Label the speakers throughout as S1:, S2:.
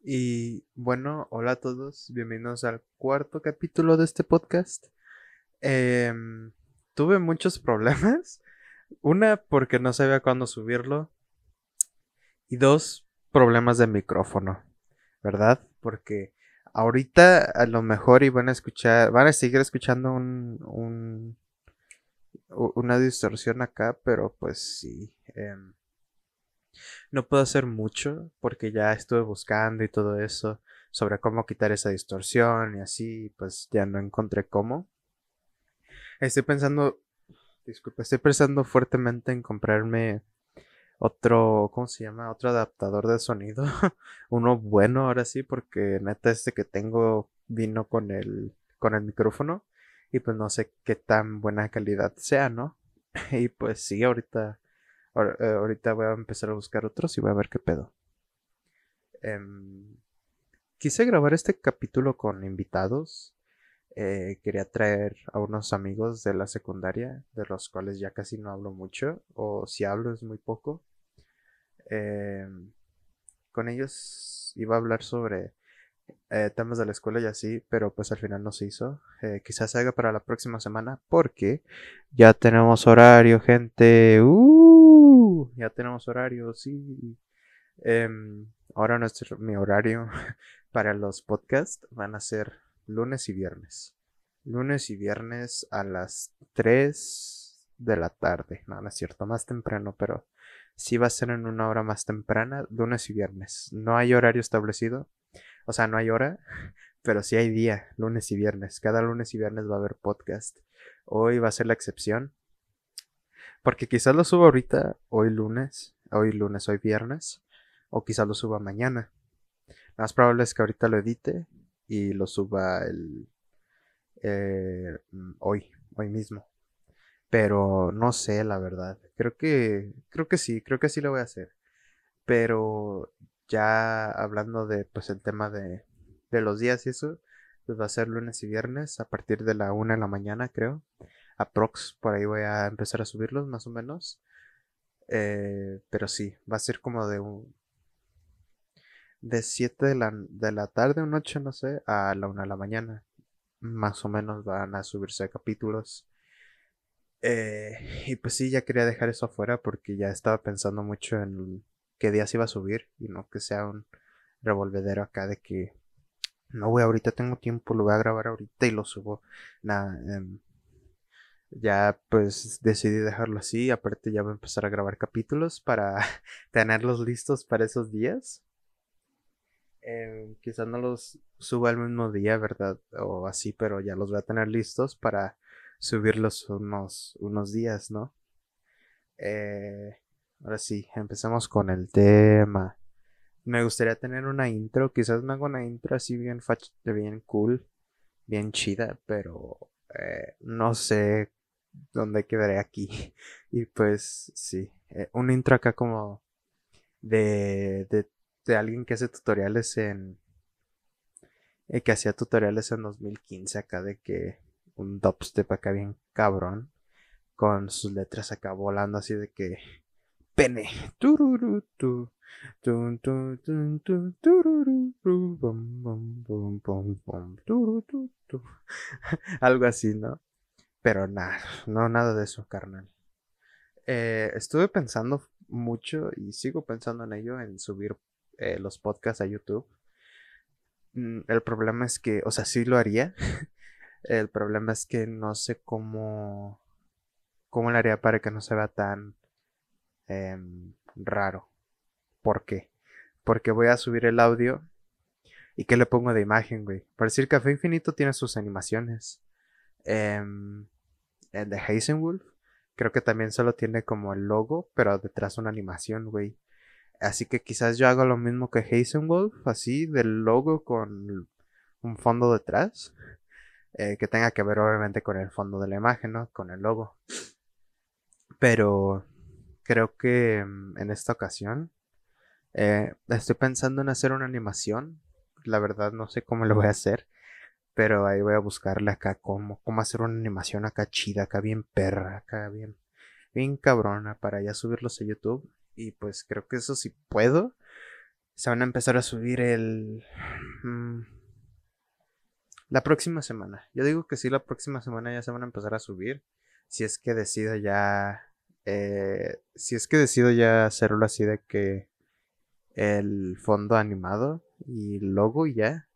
S1: Y bueno, hola a todos, bienvenidos al cuarto capítulo de este podcast. Em, tuve muchos problemas. Una, porque no sabía cuándo subirlo. Y dos, problemas de micrófono, ¿verdad? Porque ahorita a lo mejor iban a escuchar, van a seguir escuchando un, un una distorsión acá, pero pues sí. Em, no puedo hacer mucho porque ya estuve buscando y todo eso sobre cómo quitar esa distorsión y así, pues ya no encontré cómo. Estoy pensando, disculpa, estoy pensando fuertemente en comprarme otro, ¿cómo se llama? Otro adaptador de sonido. Uno bueno ahora sí, porque neta este que tengo vino con el, con el micrófono y pues no sé qué tan buena calidad sea, ¿no? Y pues sí, ahorita ahorita voy a empezar a buscar otros y voy a ver qué pedo. Em, quise grabar este capítulo con invitados. Eh, quería traer a unos amigos de la secundaria, de los cuales ya casi no hablo mucho, o si hablo es muy poco. Em, con ellos iba a hablar sobre eh, temas de la escuela y así, pero pues al final no se hizo. quizás se haga para la próxima semana porque ya tenemos horario, gente. Uh ya tenemos horario, sí. Em, ahora nuestro, mi horario para los podcasts van a ser lunes y viernes. Lunes y viernes a las 3 de la tarde. No, no es cierto, más temprano, pero sí va a ser en una hora más temprana, lunes y viernes. No hay horario establecido. O sea, no hay hora, pero sí hay día, lunes y viernes. Cada lunes y viernes va a haber podcast. Hoy va a ser la excepción. Porque quizás lo suba ahorita, hoy lunes, hoy lunes, hoy viernes, o quizás lo suba mañana. Lo más probable es que ahorita lo edite y lo suba el, eh, hoy, hoy mismo. Pero no sé, la verdad. Creo que, creo que sí, creo que sí lo voy a hacer. Pero ya hablando de, pues, el tema de, de los días y eso, pues va a ser lunes y viernes a partir de la una de la mañana, creo aprox, por ahí voy a empezar a subirlos más o menos. Eh, pero sí, va a ser como de un... De 7 de la, de la tarde o noche, no sé, a la 1 de la mañana. Más o menos van a subirse capítulos. Eh, y pues sí, ya quería dejar eso afuera porque ya estaba pensando mucho en qué días iba a subir y no que sea un revolvedero acá de que no voy ahorita tengo tiempo, lo voy a grabar ahorita y lo subo. Nada, em, ya pues decidí dejarlo así, aparte ya voy a empezar a grabar capítulos para tenerlos listos para esos días. Eh, quizás no los suba el mismo día, ¿verdad? O así, pero ya los voy a tener listos para subirlos unos, unos días, ¿no? Eh, ahora sí, empecemos con el tema. Me gustaría tener una intro, quizás me hago una intro así bien, bien cool, bien chida, pero eh, no sé donde quedaré aquí. Y pues sí, eh, un intro acá como de, de, de, alguien que hace tutoriales en... Eh, que hacía tutoriales en 2015 acá de que un dubstep acá bien cabrón. Con sus letras acá volando así de que... Pene. Algo así, ¿no? Pero nada, no nada de eso, carnal. Eh, estuve pensando mucho y sigo pensando en ello, en subir eh, los podcasts a YouTube. Mm, el problema es que, o sea, sí lo haría. el problema es que no sé cómo, cómo lo haría para que no se vea tan em, raro. ¿Por qué? Porque voy a subir el audio y ¿qué le pongo de imagen, güey? Para decir Café Infinito tiene sus animaciones. Em, el de Heisenwolf, creo que también solo tiene como el logo, pero detrás una animación, güey. Así que quizás yo hago lo mismo que Heisenwolf, así, del logo con un fondo detrás. Eh, que tenga que ver obviamente con el fondo de la imagen, ¿no? Con el logo. Pero creo que mm, en esta ocasión eh, estoy pensando en hacer una animación. La verdad no sé cómo lo voy a hacer. Pero ahí voy a buscarle acá cómo, cómo hacer una animación acá chida, acá bien perra, acá bien, bien cabrona para ya subirlos a YouTube. Y pues creo que eso sí puedo. se van a empezar a subir el... Mm, la próxima semana. Yo digo que sí, la próxima semana ya se van a empezar a subir. Si es que decido ya... Eh, si es que decido ya hacerlo así de que el fondo animado y logo y ya.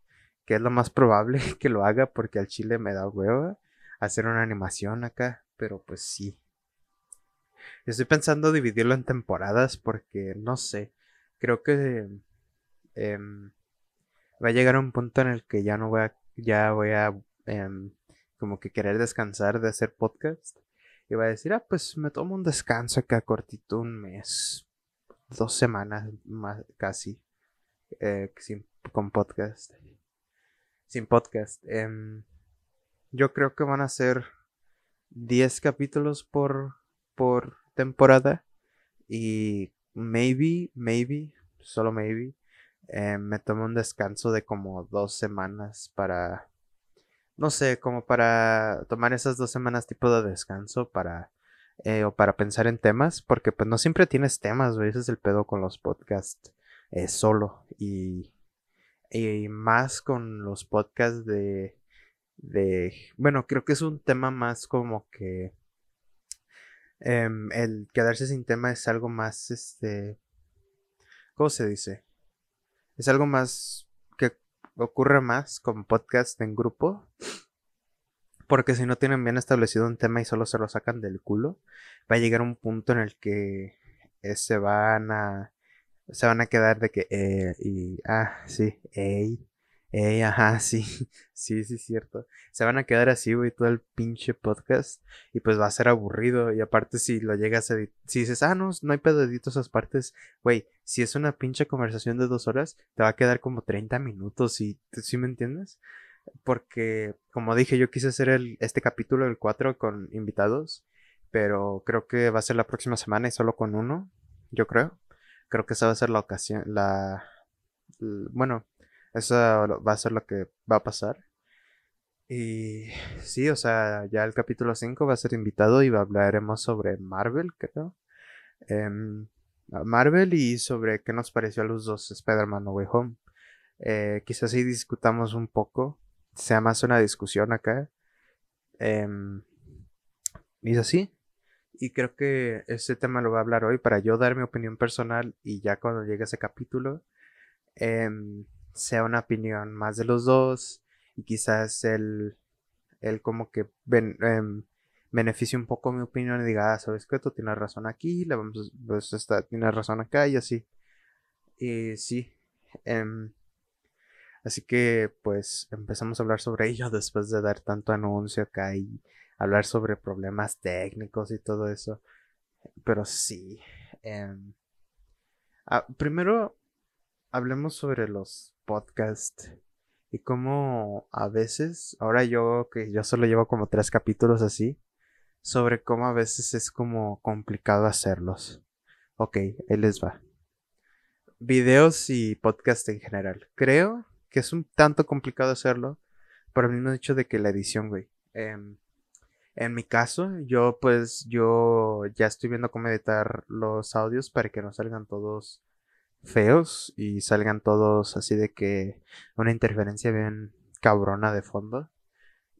S1: Que es lo más probable que lo haga porque al chile me da hueva hacer una animación acá. Pero pues sí. Estoy pensando dividirlo en temporadas porque no sé. Creo que em, va a llegar un punto en el que ya no voy a, ya voy a em, como que querer descansar de hacer podcast. Y voy a decir, ah, pues me tomo un descanso acá cortito, un mes, dos semanas más casi, eh, sin, con podcast. Sin podcast. Em, yo creo que van a ser 10 capítulos por, por temporada. Y maybe, maybe, solo maybe, eh, me tomo un descanso de como dos semanas para, no sé, como para tomar esas dos semanas tipo de descanso para, eh, o para pensar en temas, porque pues no siempre tienes temas, güey, ese es el pedo con los podcasts eh, solo y, y más con los podcasts de, de, bueno, creo que es un tema más como que Em, el quedarse sin tema es algo más, este, ¿cómo se dice? Es algo más que ocurre más con podcast en grupo. Porque si no tienen bien establecido un tema y solo se lo sacan del culo, va a llegar un punto en el que eh, se van a se van a quedar de que eh, y ah sí ey Ey, ajá, sí, sí, sí, cierto. Se van a quedar así, güey, todo el pinche podcast. Y pues va a ser aburrido. Y aparte, si lo llegas a si dices, ah, no, no hay pedo, esas partes. Güey, si es una pinche conversación de dos horas, te va a quedar como 30 minutos. Y, ¿Sí me entiendes? Porque, como dije, yo quise hacer el, este capítulo, el 4, con invitados. Pero creo que va a ser la próxima semana y solo con uno. Yo creo. Creo que esa va a ser la ocasión, la. Bueno, eso va a ser lo que va a pasar. Y sí, o sea, ya el capítulo 5 va a ser invitado y hablaremos sobre Marvel, creo. Em, Marvel y sobre qué nos pareció a los dos Spider-Man No Way Home. Eh, quizás sí discutamos un poco, sea más una discusión acá. Em, y es así. Y creo que ese tema lo voy a hablar hoy para yo dar mi opinión personal y ya cuando llegue ese capítulo. Em, sea una opinión más de los dos y quizás él, él como que ven, em, beneficie un poco mi opinión y diga, ah, sabes que tú tienes razón aquí, la vamos, pues esta, tienes razón acá y así. Y sí. Em, así que pues empezamos a hablar sobre ello después de dar tanto anuncio acá y hablar sobre problemas técnicos y todo eso. Pero sí. Em, ah, primero hablemos sobre los podcasts y cómo a veces, ahora yo que yo solo llevo como tres capítulos así, sobre cómo a veces es como complicado hacerlos. Ok, ahí les va. Videos y podcast en general. Creo que es un tanto complicado hacerlo por el mismo hecho de que la edición, güey. Em, en mi caso, yo pues yo ya estoy viendo cómo editar los audios para que no salgan todos feos y salgan todos así de que una interferencia bien cabrona de fondo.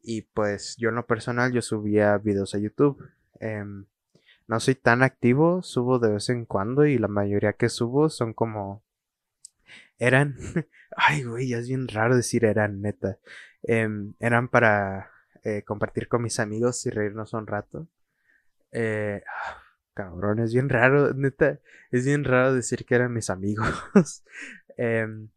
S1: Y pues yo en lo personal yo subía videos a YouTube. Em, no soy tan activo, subo de vez en cuando y la mayoría que subo son como... Eran... Ay, güey, es bien raro decir eran, neta. Em, eran para eh, compartir con mis amigos y reírnos un rato. Eh, Cabrón, es bien raro, neta, es bien raro decir que eran mis amigos. Em,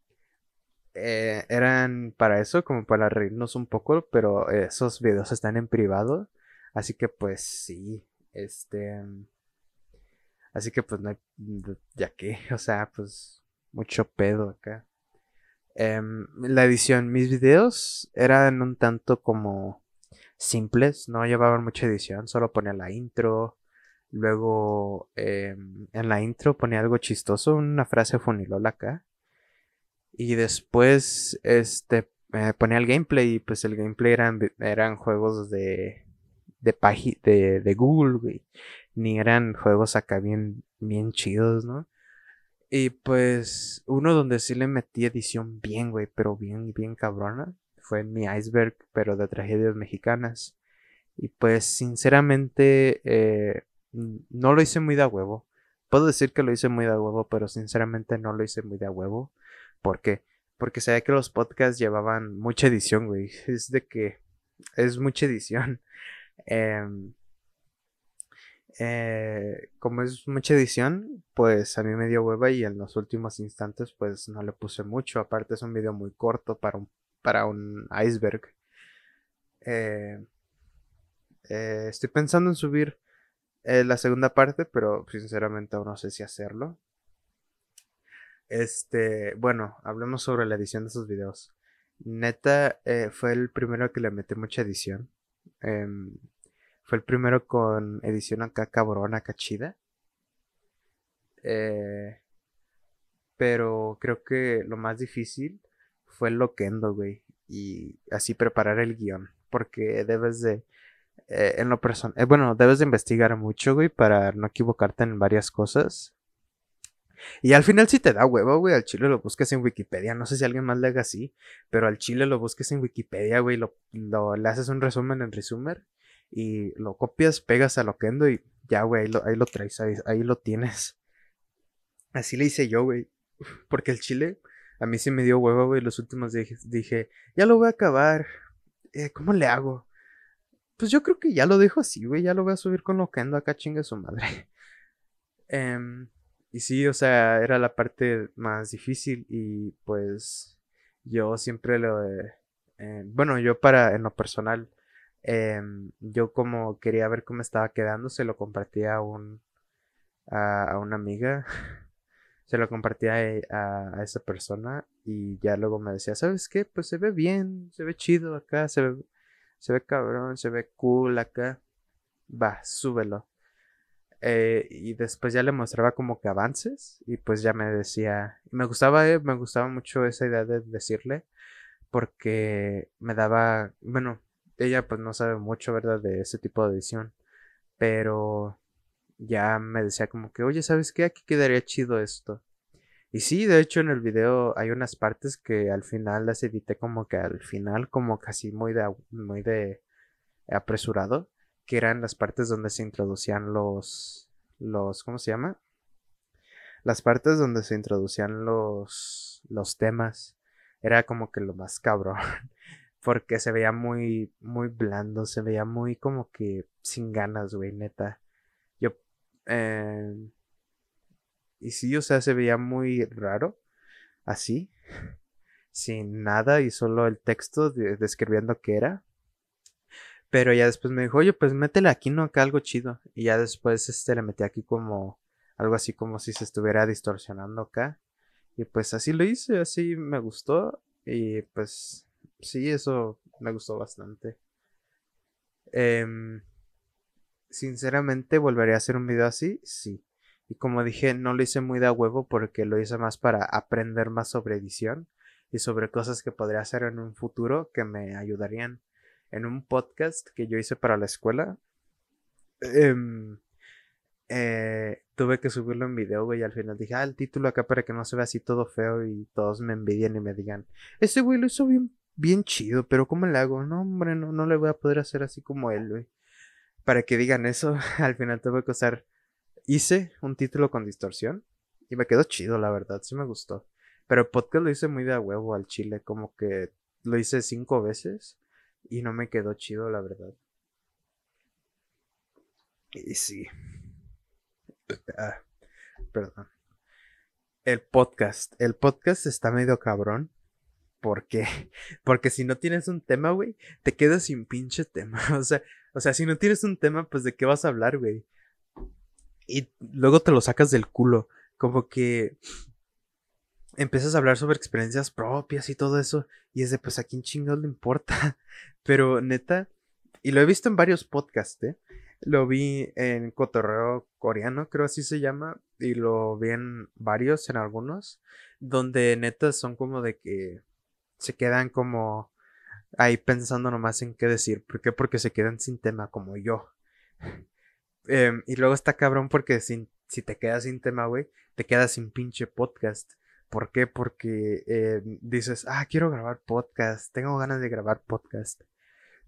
S1: eh, eran para eso, como para reírnos un poco, pero esos videos están en privado. Así que pues sí, este... Así que pues no hay... Ya que, o sea, pues mucho pedo acá. Em, la edición, mis videos eran un tanto como simples, no llevaban mucha edición, solo ponía la intro, Luego em, en la intro ponía algo chistoso, una frase funilola acá. Y después este ponía el gameplay y pues el gameplay eran, eran juegos de de, de, Google, güey. Ni eran juegos acá bien, bien chidos, ¿no? Y pues uno donde sí le metí edición bien, güey, pero bien, bien cabrona, fue mi iceberg, pero de tragedias mexicanas. Y pues sinceramente eh, no lo hice muy de huevo. Puedo decir que lo hice muy de huevo, pero sinceramente no lo hice muy de huevo. ¿Por qué? Porque sabía que los podcasts llevaban mucha edición, güey. Es de que es mucha edición. Em, eh, como es mucha edición, pues a mí me dio hueva y en los últimos instantes pues no le puse mucho. Aparte es un video muy corto para un, para un iceberg. Eh, eh, estoy pensando en subir la segunda parte, pero sinceramente aún no sé si hacerlo. Este, bueno, hablemos sobre la edición de esos videos. Neta, fue el primero que le metí mucha edición. Em, fue el primero con edición acá cabrona, acá chida. Eh, pero creo que lo más difícil fue el loquendo, güey. Y así preparar el guion. Porque debes de. Eh, en lo personal. Eh, bueno, debes de investigar mucho, güey, para no equivocarte en varias cosas. Y al final si te da huevo, güey, al chile lo busques en Wikipedia. No sé si alguien más le haga así, pero al chile lo busques en Wikipedia, güey, lo, lo, le haces un resumen en Resumer y lo copias, pegas a Loquendo y ya, güey, ahí lo, ahí lo traes, ahí, lo tienes. Así le hice yo, güey. Porque el chile a mí sí me dio huevo, güey. Los últimos dije, dije, ya lo voy a acabar. Eh, ¿Cómo le hago? Pues yo creo que ya lo dejo así, güey. Ya lo voy a subir con Loquendo acá, chinga su madre. Em, y sí, o sea, era la parte más difícil y pues yo siempre lo... Eh, bueno, yo para, en lo personal, Em, yo como quería ver cómo estaba quedando, se lo compartía a un a, una amiga, se lo compartía e, a, esa persona y ya luego me decía, ¿sabes qué? Pues se ve bien, se ve chido acá, se ve, se ve cabrón, se ve cool acá. Va, súbelo. Eh, y después ya le mostraba como que avances y pues ya me decía, me gustaba, eh, me gustaba mucho esa idea de decirle porque me daba, bueno, ella pues no sabe mucho, ¿verdad? De ese tipo de edición. Pero ya me decía como que, oye, ¿sabes qué? Aquí quedaría chido esto. Y sí, de hecho en el video hay unas partes que al final las edité como que al final, como casi muy de, muy de apresurado, que eran las partes donde se introducían los, los, ¿cómo se llama? Las partes donde se introducían los, los temas. Era como que lo más cabrón porque se veía muy, muy blando, se veía muy como que sin ganas, güey, neta. Eh, y sí, o sea, se veía muy raro, así, sin nada y solo el texto describiendo qué era. Pero ya después me dijo, oye, pues métele aquí, ¿no? Acá algo chido. Y ya después este le metí aquí como algo así como si se estuviera distorsionando acá. Y pues así lo hice, así me gustó. Y pues sí, eso me gustó bastante. Em, sinceramente, ¿volvería a hacer un video así? Sí. Y como dije, no lo hice muy de huevo porque lo hice más para aprender más sobre edición y sobre cosas que podría hacer en un futuro que me ayudarían. En un podcast que yo hice para la escuela, em, eh, tuve que subirlo en video, güey, y al final dije, ah, el título acá para que no se vea así todo feo y todos me envidien y me digan, ese güey lo hizo bien bien chido, pero ¿cómo le hago? No, hombre, no, no le voy a poder hacer así como él, güey. Para que digan eso, al final tuve que usar. Hice un título con distorsión y me quedó chido, la verdad, sí me gustó. Pero el podcast lo hice muy de a huevo al chile, como que lo hice cinco veces y no me quedó chido, la verdad. Y sí. Ah, perdón. El podcast. El podcast está medio cabrón ¿Por qué? Porque si no tienes un tema, güey, te quedas sin pinche tema. O sea, o sea, si no tienes un tema, pues de qué vas a hablar, güey. Y luego te lo sacas del culo. Como que empiezas a hablar sobre experiencias propias y todo eso. Y es de, pues a quién chingados le importa. Pero neta, y lo he visto en varios podcasts, ¿eh? Lo vi en Cotorreo Coreano, creo así se llama. Y lo vi en varios, en algunos. Donde neta son como de que se quedan como ahí pensando nomás en qué decir. ¿Por qué? Porque se quedan sin tema como yo. Em, y luego está cabrón porque sin, si te quedas sin tema, güey, te quedas sin pinche podcast. ¿Por qué? Porque eh, dices, ah, quiero grabar podcast, tengo ganas de grabar podcast.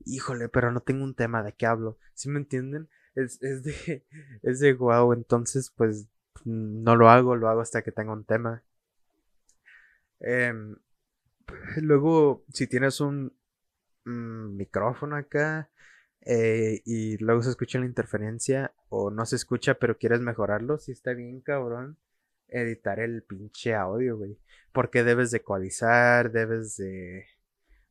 S1: Híjole, pero no tengo un tema de qué hablo. ¿Sí me entienden? Es, es de, es de guau, entonces pues no lo hago, lo hago hasta que tenga un tema. Em, luego, si tienes un micrófono acá eh, y luego se escucha la interferencia o no se escucha pero quieres mejorarlo, si está bien cabrón editar el pinche audio, güey. Porque debes de ecualizar, debes de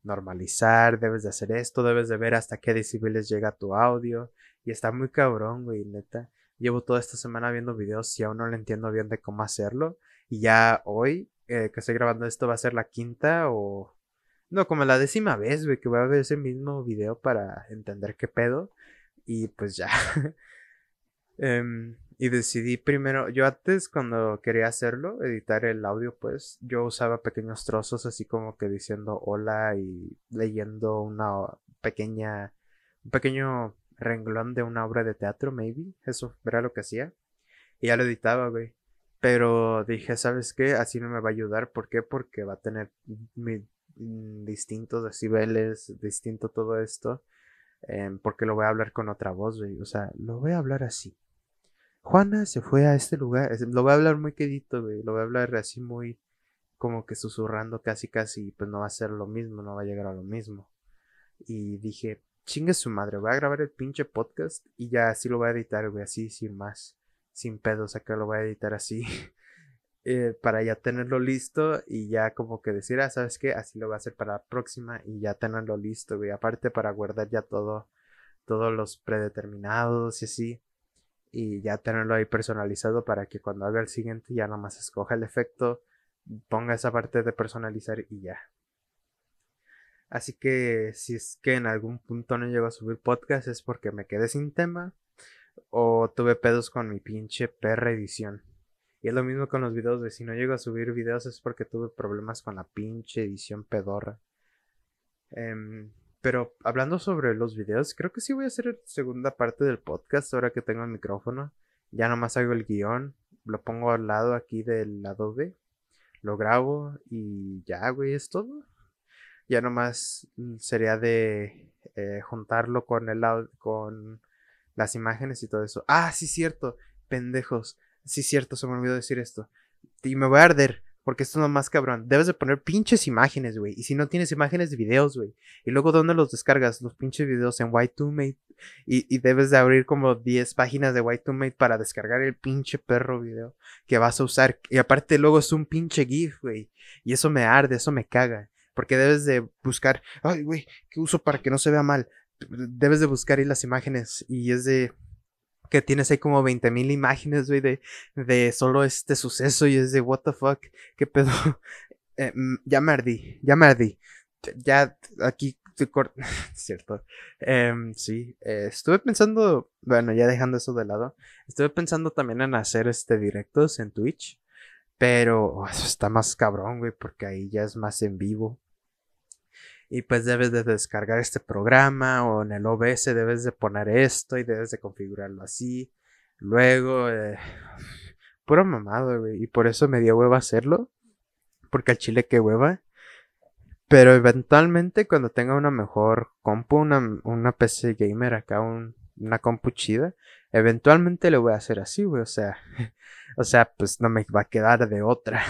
S1: normalizar, debes de hacer esto, debes de ver hasta qué decibeles llega tu audio. Y está muy cabrón, güey, neta. Llevo toda esta semana viendo videos y aún no le entiendo bien de cómo hacerlo. Y ya hoy eh, que estoy grabando esto va a ser la quinta o... No, como la décima vez, güey, que voy a ver ese mismo video para entender qué pedo. Y pues ya. Em, y decidí primero, yo antes cuando quería hacerlo, editar el audio, pues yo usaba pequeños trozos así como que diciendo hola y leyendo una pequeña, un pequeño renglón de una obra de teatro, maybe. Eso era lo que hacía. Y ya lo editaba, güey. Pero dije, ¿sabes qué? Así no me va a ayudar. ¿Por qué? Porque va a tener mm, distintos decibeles, distinto todo esto. Em, porque lo voy a hablar con otra voz, güey. O sea, lo voy a hablar así. Juana se fue a este lugar. Lo voy a hablar muy quedito, güey. Lo voy a hablar así muy como que susurrando casi casi. Pues no va a ser lo mismo, no va a llegar a lo mismo. Y dije, chingue su madre, voy a grabar el pinche podcast y ya así lo voy a editar, güey, así sin más sin pedos, acá lo voy a editar así. Eh, para ya tenerlo listo y ya como que decir, ah, ¿sabes qué? Así lo voy a hacer para la próxima y ya tenerlo listo, güey. Aparte para guardar ya todo, todos los predeterminados y así. Y ya tenerlo ahí personalizado para que cuando haga el siguiente ya nomás escoja el efecto, ponga esa parte de personalizar y ya. Así que si es que en algún punto no llego a subir podcast es porque me quedé sin tema o tuve pedos con mi pinche perra edición. Y es lo mismo con los videos, de si no llego a subir videos es porque tuve problemas con la pinche edición pedorra. Em, pero hablando sobre los videos, creo que sí voy a hacer segunda parte del podcast ahora que tengo el micrófono. Ya nomás hago el guion, lo pongo al lado aquí del Adobe, lo grabo y ya, güey, es todo. Ya nomás sería de eh, juntarlo con el con las imágenes y todo eso. Ah, sí, cierto, pendejos. Sí, cierto, se me olvidó decir esto. Y me voy a arder, porque esto es lo más cabrón. Debes de poner pinches imágenes, güey. Y si no tienes imágenes de videos, güey. Y luego, ¿dónde los descargas? Los pinches videos en Y2Mate. Y, y debes de abrir como 10 páginas de Y2Mate para descargar el pinche perro video que vas a usar. Y aparte, luego es un pinche GIF, güey. Y eso me arde, eso me caga. Porque debes de buscar, ay, güey, ¿qué uso para que no se vea mal? debes de buscar ahí las imágenes y es de que tienes ahí como 20.000 imágenes, güey, de, de solo este suceso y es de what the fuck, qué pedo. Eh, mm, ya me ardí, ya me ardí. Ya aquí cierto. Em, sí, eh, estuve pensando, bueno, ya dejando eso de lado, estuve pensando también en hacer este directos en Twitch, pero oh, está más cabrón, güey, porque ahí ya es más en vivo y pues debes de descargar este programa o en el OBS debes de poner esto y debes de configurarlo así. Luego, eh, puro mamado, güey. Y por eso me dio hueva hacerlo. Porque al chile que hueva. Pero eventualmente cuando tenga una mejor compu, una, una PC gamer acá, una compu chida, eventualmente le voy a hacer así, güey. O sea, o sea, pues no me va a quedar de otra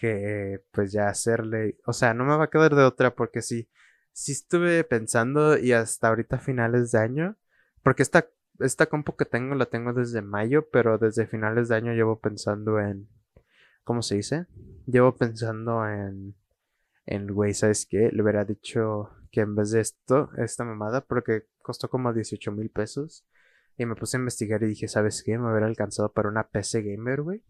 S1: que pues ya hacerle, o sea, no me va a quedar de otra porque sí, sí estuve pensando y hasta ahorita finales de año, porque esta, esta compu que tengo la tengo desde mayo, pero desde finales de año llevo pensando en, ¿cómo se dice? Llevo pensando en, en, güey, ¿sabes qué? Le hubiera dicho que en vez de esto, esta mamada, porque costó como 18 mil pesos. Y me puse a investigar y dije, ¿sabes qué? Me hubiera alcanzado para una PC gamer, güey.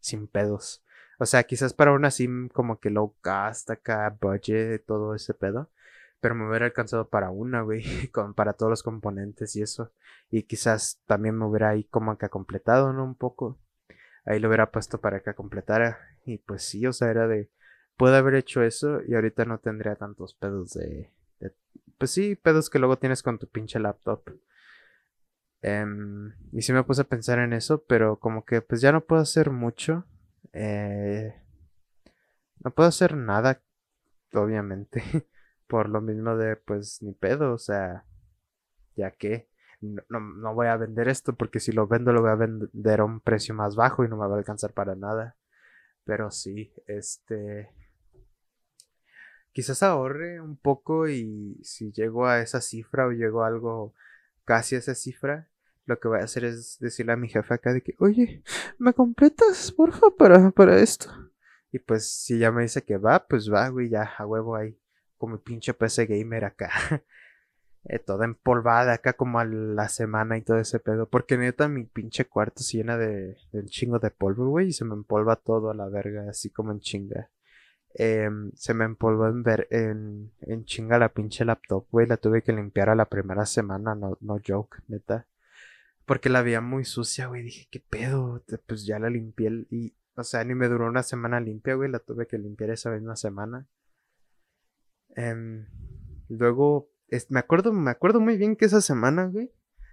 S1: Sin pedos. O sea, quizás para una sim como que low cost, acá, budget, todo ese pedo. Pero me hubiera alcanzado para una, güey, con, para todos los componentes y eso. Y quizás también me hubiera ahí como que completado, ¿no? Un poco. Ahí lo hubiera puesto para que completara. Y pues sí, o sea, era de... Puedo haber hecho eso y ahorita no tendría tantos pedos de, de... Pues sí, pedos que luego tienes con tu pinche laptop. Em, y sí me puse a pensar en eso, pero como que pues ya no puedo hacer mucho. Eh, no puedo hacer nada, obviamente. Por lo mismo de pues ni pedo, o sea, ya que no, no, voy a vender esto porque si lo vendo lo voy a vender a un precio más bajo y no me va a alcanzar para nada. Pero sí, este... Quizás ahorre un poco y si llego a esa cifra o llego a algo casi a esa cifra, lo que voy a hacer es decirle a mi jefe acá de que, oye, ¿me completas, porfa, para, para esto? Y pues si ya me dice que va, pues va, güey, ya a huevo ahí, como mi pinche PC gamer acá. eh, toda empolvada acá como a la semana y todo ese pedo. Porque neta mi pinche cuarto se llena de, de chingo de polvo, güey. Y se me empolva todo a la verga, así como en chinga. Em, se me empolvó en, ver, en, en chinga la pinche laptop, güey. La tuve que limpiar a la primera semana, no, no joke, neta. Porque la veía muy sucia, güey. Dije, ¿qué pedo? Pues ya la limpié y, o sea, ni me duró una semana limpia, güey. La tuve que limpiar esa misma semana. Eh, luego me acuerdo, me acuerdo muy bien que esa semana, güey,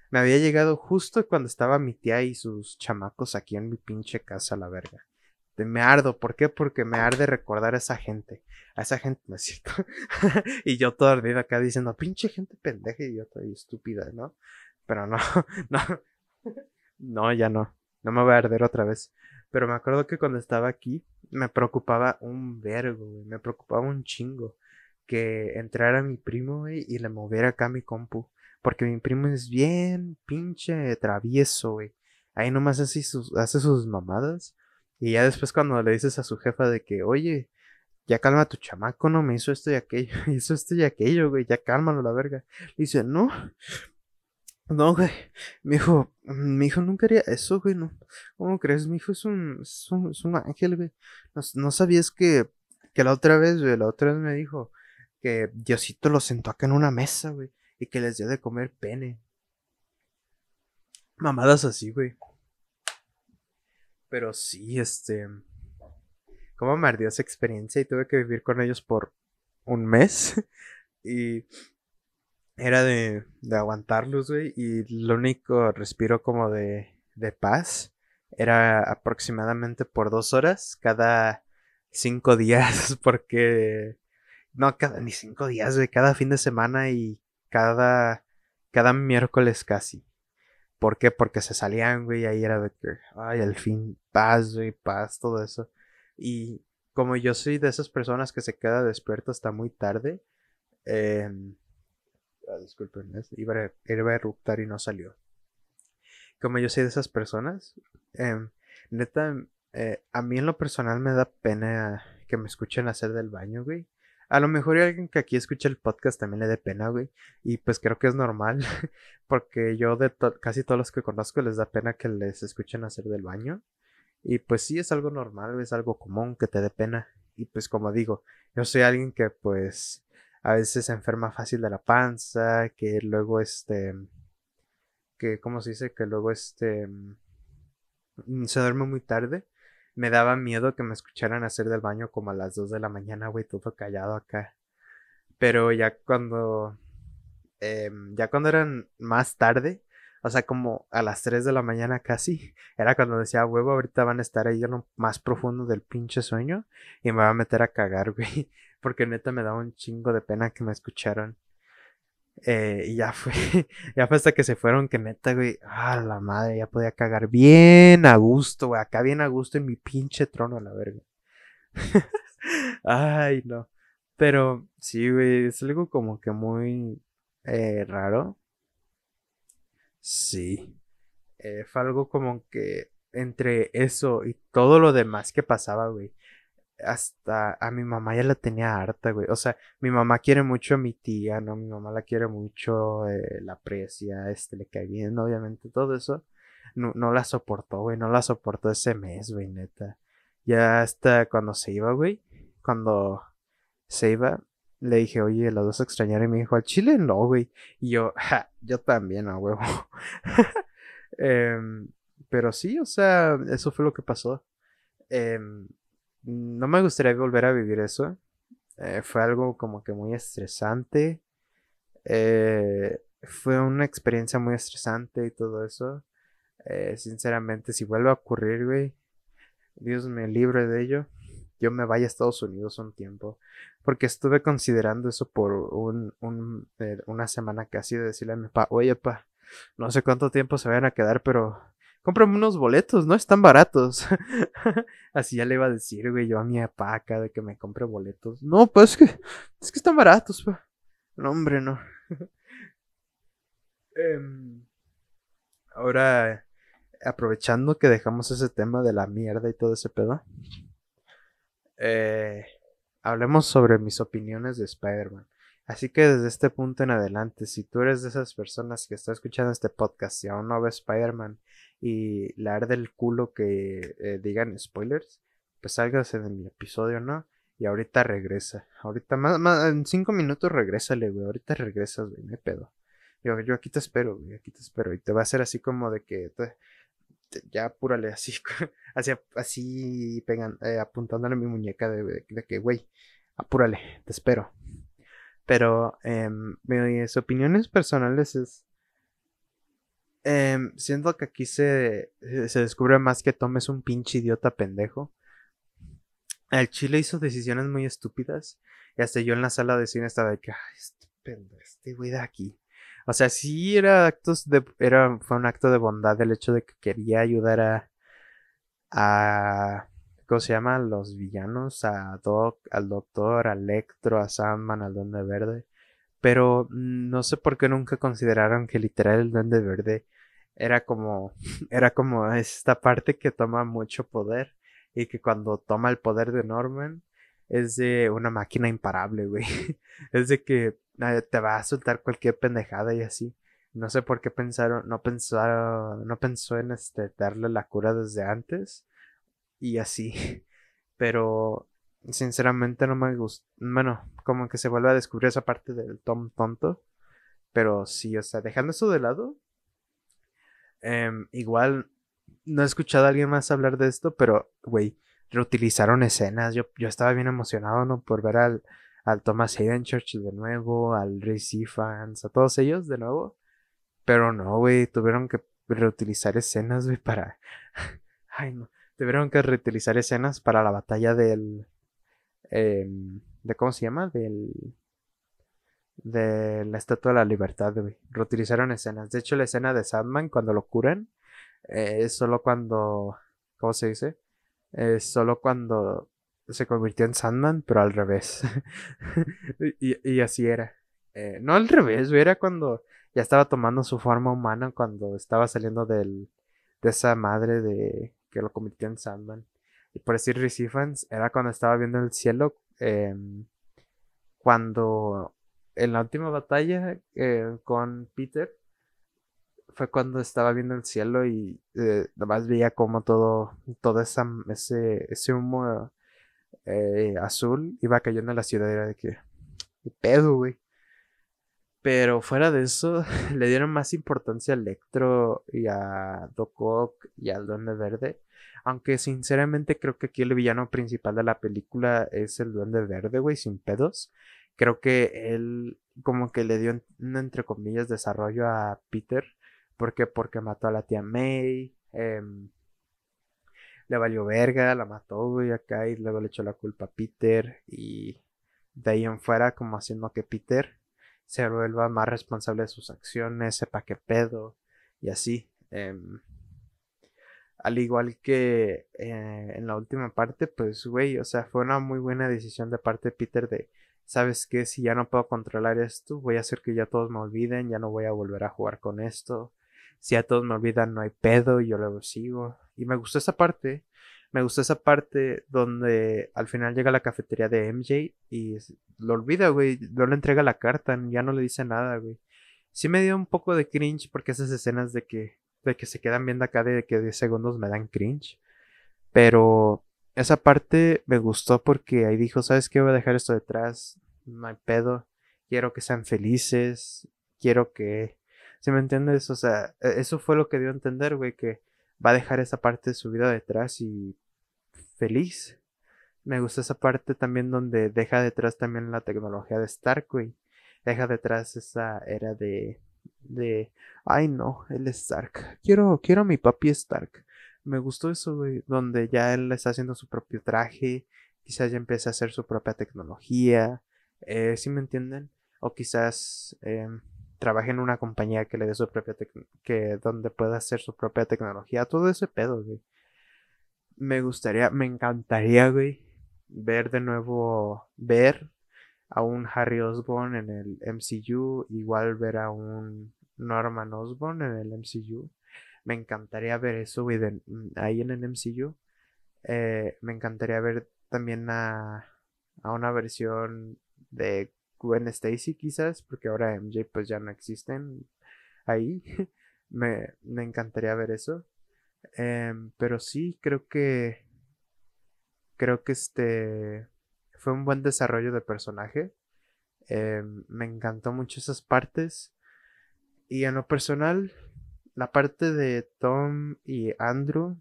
S1: me había llegado justo cuando estaba mi tía y sus chamacos aquí en mi pinche casa, la verga. Me ardo, ¿por qué? Porque me arde recordar a esa gente. A esa gente, ¿no es cierto? y yo todo ardido acá diciendo, pinche gente pendeja y yo y estúpida, ¿no? Pero no, no, no, ya no. No me voy a arder otra vez. Pero me acuerdo que cuando estaba aquí, me preocupaba un vergo, güey. Me preocupaba un chingo que entrara mi primo, y le moviera acá mi compu. Porque mi primo es bien pinche travieso, güey. Ahí nomás hace sus, hace sus mamadas. Y ya después cuando le dices a su jefa de que, oye, ya calma a tu chamaco, no me hizo esto y aquello, hizo esto y aquello, güey, ya cálmalo la verga. dice, no, no, güey, mi hijo, mi hijo nunca haría eso, güey, no. ¿Cómo crees? Mi hijo es un, es un, ángel, güey. No, no, sabías que, que la otra vez, güey, la otra vez me dijo, que Diosito los sentó acá en una mesa, güey, y que les dio de comer pene. Mamadas así, güey. Pero sí, este. Cómo me ardió esa experiencia y tuve que vivir con ellos por un mes. y era de, de aguantarlos, güey. Y lo único respiro como de, de paz era aproximadamente por dos horas cada cinco días. Porque no, cada, ni cinco días, güey. Cada fin de semana y cada. Cada miércoles casi. ¿Por qué? Porque se salían, güey. Y ahí era de que. Ay, al fin, paz, güey, paz, todo eso. Y como yo soy de esas personas que se queda despierto hasta muy tarde. Eh, disculpen, iba a, iba a eruptar y no salió. Como yo soy de esas personas. Em, neta, eh, a mí en lo personal me da pena que me escuchen hacer del baño, güey. A lo mejor alguien que aquí escucha el podcast también le dé pena, güey. Y pues creo que es normal. Porque yo de casi todos los que conozco les da pena que les escuchen hacer del baño. Y pues sí es algo normal, es algo común que te dé pena. Y pues como digo, yo soy alguien que pues a veces se enferma fácil de la panza, que luego este... Que, ¿cómo se dice? Que luego este... Mm, se duerme muy tarde me daba miedo que me escucharan hacer del baño como a las 2 de la mañana, güey, todo callado acá. Pero ya cuando... Em, ya cuando eran más tarde, o sea, como a las 3 de la mañana casi, era cuando decía, huevo, ahorita van a estar ahí en lo más profundo del pinche sueño y me va a meter a cagar, güey. Porque neta me daba un chingo de pena que me escucharan. Eh, y ya fue, ya fue hasta que se fueron que neta, güey, ah, la madre, ya podía cagar bien a gusto, güey, acá bien a gusto en mi pinche trono, la verga. Ay, no. Pero sí, güey, es algo como que muy eh, raro. Sí. Eh, fue algo como que entre eso y todo lo demás que pasaba, güey hasta a mi mamá ya la tenía harta, güey. O sea, mi mamá quiere mucho a mi tía, ¿no? Mi mamá la quiere mucho, eh, la aprecia, este, le cae bien, obviamente, todo eso. No, no la soportó, güey, no la soportó ese mes, güey, neta. Ya hasta cuando se iba, güey, cuando se iba, le dije, oye, los dos extrañaron y me dijo, al chile no, güey. Y yo, ja, yo también, a huevo. Em, pero sí, o sea, eso fue lo que pasó. Eh, no me gustaría volver a vivir eso. Eh, fue algo como que muy estresante. Eh, fue una experiencia muy estresante y todo eso. Eh, sinceramente, si vuelve a ocurrir, güey, Dios me libre de ello. Yo me vaya a Estados Unidos un tiempo. Porque estuve considerando eso por un, un eh, una semana casi de decirle a mi papá, oye, pa, no sé cuánto tiempo se vayan a quedar, pero cómprame unos boletos, no están baratos. Así ya le iba a decir, güey, yo a mi papá acá de que me compre boletos. No, pues es que, es que están baratos, pa. No, hombre, no. Em, ahora, aprovechando que dejamos ese tema de la mierda y todo ese pedo, eh, hablemos sobre mis opiniones de Spider-Man. Así que desde este punto en adelante, si tú eres de esas personas que está escuchando este podcast y aún no ves Spider-Man y la arde el culo que eh, digan spoilers, pues salgas en mi episodio, ¿no? Y ahorita regresa. Ahorita más, más en cinco minutos regrésale, güey. Ahorita regresas, güey, me pedo. Yo, yo aquí te espero, güey, aquí te espero. Y te va a hacer así como de que ya apúrale así, así, así pegan, eh, apuntándole a mi muñeca de, que, güey, apúrale, te espero. Pero em, mis opiniones personales es... Em, siento que aquí se, se descubre más que Tom es un pinche idiota pendejo. El chile hizo decisiones muy estúpidas. Y hasta yo en la sala de cine estaba de que, ay, este pendejo, este güey de aquí. O sea, sí era actos de. Era, fue un acto de bondad el hecho de que quería ayudar a. a ¿Cómo se llama? Los villanos. A Doc, al Doctor, a Electro, a Sandman, al Duende Verde. Pero no sé por qué nunca consideraron que literal el Duende Verde era como. Era como esta parte que toma mucho poder. Y que cuando toma el poder de Norman. Es de una máquina imparable, güey. Es de que te va a soltar cualquier pendejada y así. No sé por qué pensaron, no pensaron, no pensó en este darle la cura desde antes y así. Pero sinceramente no me gusta. Bueno, como que se vuelve a descubrir esa parte del Tom tonto. Pero sí, o sea, dejando eso de lado. Em, igual no he escuchado a alguien más hablar de esto, pero, güey, reutilizaron escenas. Yo, yo estaba bien emocionado, ¿no? Por ver al, al Thomas Hayden Church de nuevo, al Ray Fans, a todos ellos de nuevo. Pero no, güey, tuvieron que reutilizar escenas, güey, para... Ay, no. Tuvieron que reutilizar escenas para la batalla del... Em, ¿De cómo se llama? Del... De la Estatua de la Libertad, güey. Reutilizaron escenas. De hecho, la escena de Sandman, cuando lo curan, eh, es solo cuando... ¿Cómo se dice? Es solo cuando se convirtió en Sandman, pero al revés. y, así era. Eh, no al revés, era cuando ya estaba tomando su forma humana, cuando estaba saliendo del, de esa madre de que lo convirtió en Sandman. Y por decir Recifans, era cuando estaba viendo el cielo, em, cuando en la última batalla eh, con Peter, fue cuando estaba viendo el cielo y eh, nomás veía como todo, todo esa, ese, ese humo eh, azul iba cayendo en la ciudad. Era de que. ¿Qué pedo, güey? Pero fuera de eso, le dieron más importancia a Electro y a Doc y al Duende Verde. Aunque sinceramente creo que aquí el villano principal de la película es el Duende Verde, güey, sin pedos. Creo que él como que le dio un, entre comillas, desarrollo a Peter. porque Porque mató a la tía May. Eh, le valió verga, la mató, güey, acá y luego le echó la culpa a Peter y de ahí en fuera como haciendo que Peter se vuelva más responsable de sus acciones, sepa qué pedo y así. Em, al igual que eh, en la última parte, pues, güey, o sea, fue una muy buena decisión de parte de Peter de, ¿sabes qué? Si ya no puedo controlar esto, voy a hacer que ya todos me olviden, ya no voy a volver a jugar con esto. Si ya todos me olvidan, no hay pedo, y yo luego sigo. Y me gustó esa parte. Me gustó esa parte donde al final llega a la cafetería de MJ y lo olvida, güey. No le entrega la carta, ya no le dice nada, güey. Sí me dio un poco de cringe porque esas escenas de que, de que se quedan viendo acá de que 10 segundos me dan cringe. Pero esa parte me gustó porque ahí dijo, ¿sabes qué? Voy a dejar esto detrás. No hay pedo. Quiero que sean felices. Quiero que... ¿Sí me entiendes? O sea, e-, eso fue lo que dio a entender, güey, que va a dejar esa parte de su vida detrás y feliz. Me gusta esa parte también donde deja detrás también la tecnología de Stark, güey. Deja detrás esa era de, De, ay no, es Stark. Quiero, quiero a mi papi Stark. Me gustó eso, güey, donde ya él está haciendo su propio traje, quizás ya empieza a hacer su propia tecnología, eh, ¿sí me entienden? O quizás eh, trabaje en una compañía que le dé su propia que donde pueda hacer su propia tecnología, todo ese pedo, güey. Me gustaría, me encantaría, güey, ver de nuevo, ver a un Harry Osborn en el MCU, igual ver a un Norman Osborn en el MCU. Me encantaría ver eso, mm, ahí en el MCU. Eh, me encantaría ver también a, a una versión de Gwen Stacy, quizás, porque ahora MJ pues ya no existen ahí. me, me, encantaría ver eso. Em, pero sí, creo que. Creo que este. Fue un buen desarrollo de personaje. Em, me encantó mucho esas partes. Y en lo personal, la parte de Tom y Andrew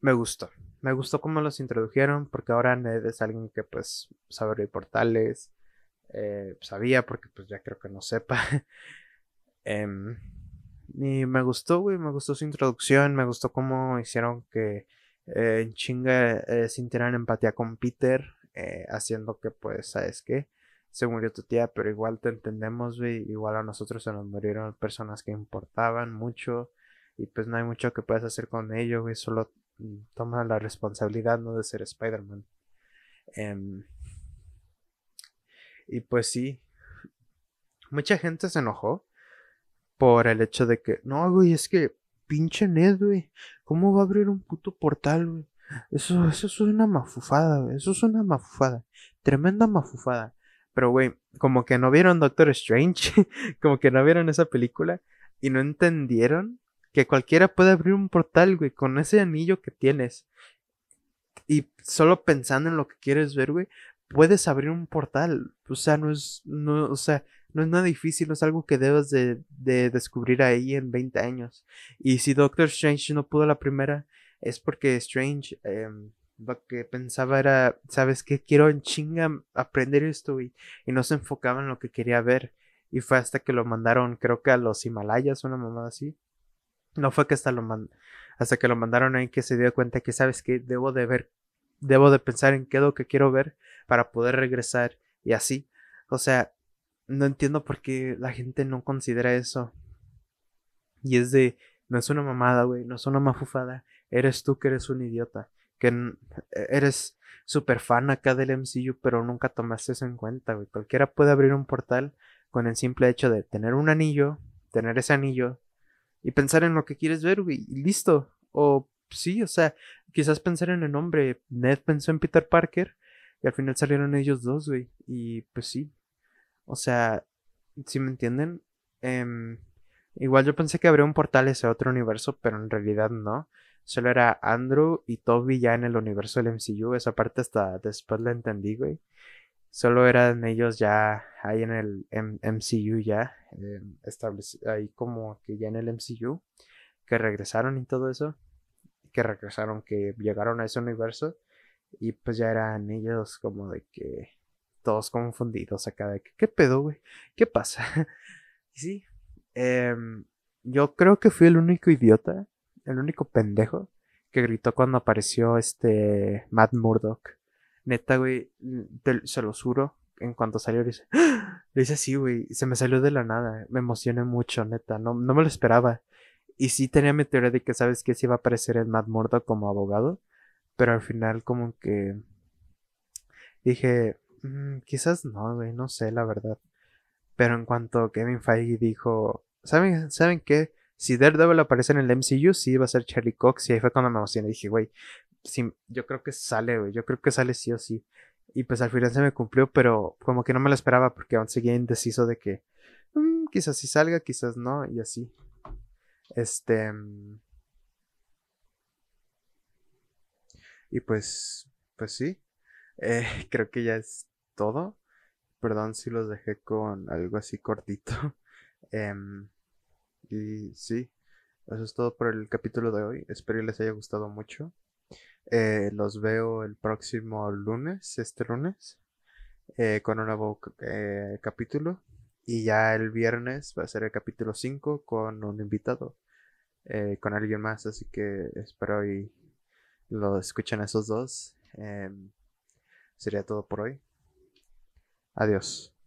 S1: me gustó. Me gustó cómo los introdujeron porque ahora Ned es alguien que pues sabe abrir portales. Eh, sabía porque pues ya creo que no sepa. Em, y me gustó, güey, me gustó su introducción, me gustó cómo hicieron que eh, chinga eh, sintieran empatía con Peter, haciendo que pues, ¿sabes qué? Se murió tu tía, pero igual te entendemos, güey. Igual a nosotros se nos murieron personas que importaban mucho. Y pues no hay mucho que puedas hacer con ello, güey. Solo mm, toma la responsabilidad, ¿no? De ser Spider-Man. Em, y pues sí. Mucha gente se enojó por el hecho de que, no, güey, es que pinche Ned, güey. ¿Cómo va a abrir un puto portal, güey? Eso, eso es una mafufada, güey. Eso es una mafufada. Tremenda mafufada. Pero, güey, como que no vieron Doctor Strange, como que no vieron esa película y no entendieron que cualquiera puede abrir un portal, güey, con ese anillo que tienes. Y solo pensando en lo que quieres ver, güey, puedes abrir un portal. O sea, no es, no, o sea, no es nada difícil, no es algo que debas de, de descubrir ahí en 20 años. Y si Doctor Strange no pudo la primera, es porque Strange eh, lo que pensaba era, ¿sabes qué? Quiero en chinga aprender esto, y Y no se enfocaba en lo que quería ver. Y fue hasta que lo mandaron, creo que a los Himalayas, una mamada así. No fue que hasta lo hasta que lo mandaron ahí que se dio cuenta que, ¿sabes qué? Debo de ver, debo de pensar en qué es lo que quiero ver para poder regresar y así. O sea, no entiendo por qué la gente no considera eso. Y es de, no es una mamada, güey, no es una mafufada. Eres tú que eres un idiota que e-, eres súper fan acá del MCU, pero nunca tomaste eso en cuenta, güey. Cualquiera puede abrir un portal con el simple hecho de tener un anillo, tener ese anillo y pensar en lo que quieres ver, güey, y listo. O sí, o sea, quizás pensar en el nombre. Ned pensó en Peter Parker y al final salieron ellos dos, güey. Y pues sí. O sea, si me entienden? Em, igual yo pensé que habría un portal ese otro universo, pero en realidad no. Solo era Andrew y Toby ya en el universo del MCU. Esa parte hasta después la entendí, güey. Solo eran ellos ya ahí en el MCU ya. Eh, ahí como que ya en el MCU. Que regresaron y todo eso. Que regresaron, que llegaron a ese universo. Y pues ya eran ellos como de que todos confundidos acá de que, ¿qué pedo, güey? ¿Qué pasa? y sí, em, yo creo que fui el único idiota el único pendejo que gritó cuando apareció este Matt Murdock. Neta, güey, se lo juro, en cuanto salió, le dice, ¡Ah! le dice así, güey, se me salió de la nada, me emocioné mucho, neta, no, no me lo esperaba. Y sí tenía mi teoría de que, ¿sabes que Sí iba a aparecer el Matt Murdock como abogado, pero al final como que dije, mm, quizás no, güey, no sé, la verdad. Pero en cuanto Kevin Feige dijo, ¿saben, ¿saben qué? Si Daredevil aparece en el MCU, sí va a ser Charlie Cox. Y ahí fue cuando me emocioné. Dije, güey, sí, yo creo que sale, güey. Yo creo que sale sí o sí. Y pues al final se me cumplió, pero como que no me lo esperaba porque aún seguía indeciso de que mm, quizás sí salga, quizás no, y así. Este. Mm, y pues, pues sí. Eh, creo que ya es todo. Perdón si los dejé con algo así cortito. eh, y sí, eso es todo por el capítulo de hoy. Espero que les haya gustado mucho. Eh, los veo el próximo lunes, este lunes, eh, con un nuevo eh, capítulo. Y ya el viernes va a ser el capítulo 5 con un invitado, con alguien más, así que espero y lo escuchen esos dos. Em, sería todo por hoy. Adiós.